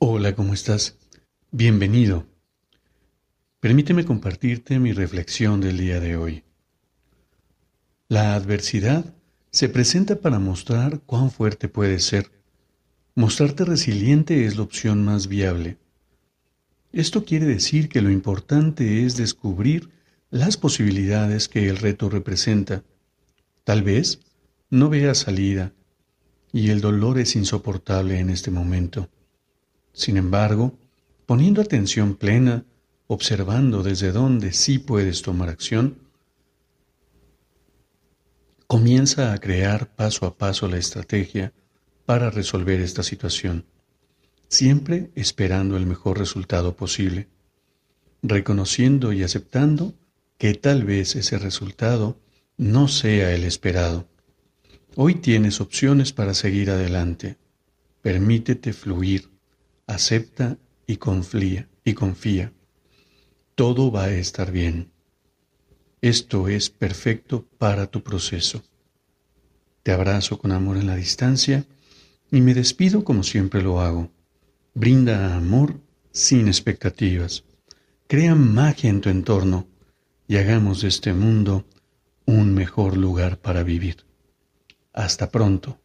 Hola, ¿cómo estás? Bienvenido. Permíteme compartirte mi reflexión del día de hoy. La adversidad se presenta para mostrar cuán fuerte puedes ser. Mostrarte resiliente es la opción más viable. Esto quiere decir que lo importante es descubrir las posibilidades que el reto representa. Tal vez no veas salida y el dolor es insoportable en este momento. Sin embargo, poniendo atención plena, observando desde dónde sí puedes tomar acción, comienza a crear paso a paso la estrategia para resolver esta situación, siempre esperando el mejor resultado posible, reconociendo y aceptando que tal vez ese resultado no sea el esperado. Hoy tienes opciones para seguir adelante. Permítete fluir acepta y confía, y confía. Todo va a estar bien. Esto es perfecto para tu proceso. Te abrazo con amor en la distancia y me despido como siempre lo hago. Brinda amor sin expectativas. Crea magia en tu entorno y hagamos de este mundo un mejor lugar para vivir. Hasta pronto.